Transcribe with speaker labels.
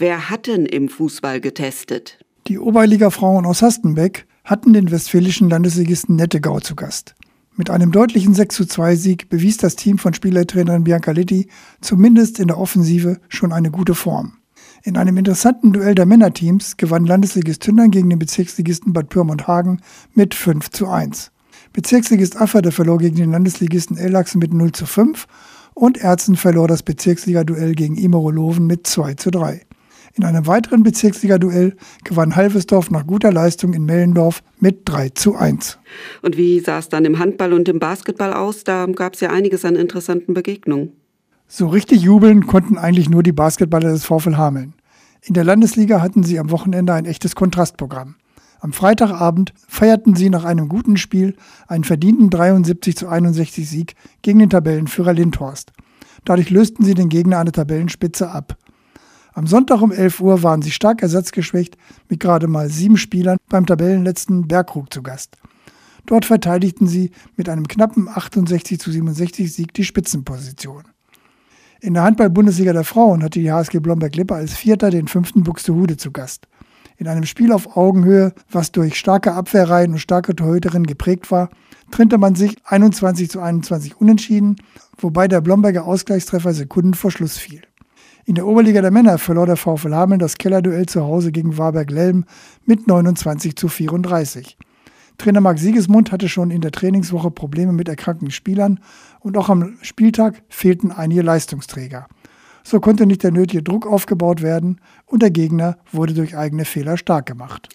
Speaker 1: Wer hat denn im Fußball getestet?
Speaker 2: Die Oberliga-Frauen aus Hastenbeck hatten den westfälischen Landesligisten Nettegau zu Gast. Mit einem deutlichen 62 Sieg bewies das Team von Spielertrainerin Bianca Litti zumindest in der Offensive schon eine gute Form. In einem interessanten Duell der Männerteams gewann Landesligist Tündern gegen den Bezirksligisten Bad Pyrmont-Hagen mit 5 zu 1. Bezirksligist Afferde verlor gegen den Landesligisten Ellachsen mit 0 zu 5 und Erzen verlor das Bezirksliga-Duell gegen Immeroloven mit 2 zu 3. In einem weiteren Bezirksliga-Duell gewann Halvesdorf nach guter Leistung in Mellendorf mit 3 zu 1.
Speaker 1: Und wie sah es dann im Handball und im Basketball aus? Da gab es ja einiges an interessanten Begegnungen.
Speaker 2: So richtig jubeln konnten eigentlich nur die Basketballer des VfL Hameln. In der Landesliga hatten sie am Wochenende ein echtes Kontrastprogramm. Am Freitagabend feierten sie nach einem guten Spiel einen verdienten 73 zu 61 Sieg gegen den Tabellenführer Lindhorst. Dadurch lösten sie den Gegner an der Tabellenspitze ab. Am Sonntag um 11 Uhr waren sie stark ersatzgeschwächt mit gerade mal sieben Spielern beim Tabellenletzten Bergkrug zu Gast. Dort verteidigten sie mit einem knappen 68 zu 67 Sieg die Spitzenposition. In der Handball-Bundesliga der Frauen hatte die HSG Blomberg-Lippe als Vierter den fünften Buxtehude zu Gast. In einem Spiel auf Augenhöhe, was durch starke Abwehrreihen und starke Torhüterinnen geprägt war, trennte man sich 21 zu 21 unentschieden, wobei der Blomberger Ausgleichstreffer Sekunden vor Schluss fiel. In der Oberliga der Männer verlor der VfL Hameln das Kellerduell zu Hause gegen Warberg-Lelm mit 29 zu 34. Trainer Marc Siegesmund hatte schon in der Trainingswoche Probleme mit erkrankten Spielern und auch am Spieltag fehlten einige Leistungsträger. So konnte nicht der nötige Druck aufgebaut werden und der Gegner wurde durch eigene Fehler stark gemacht.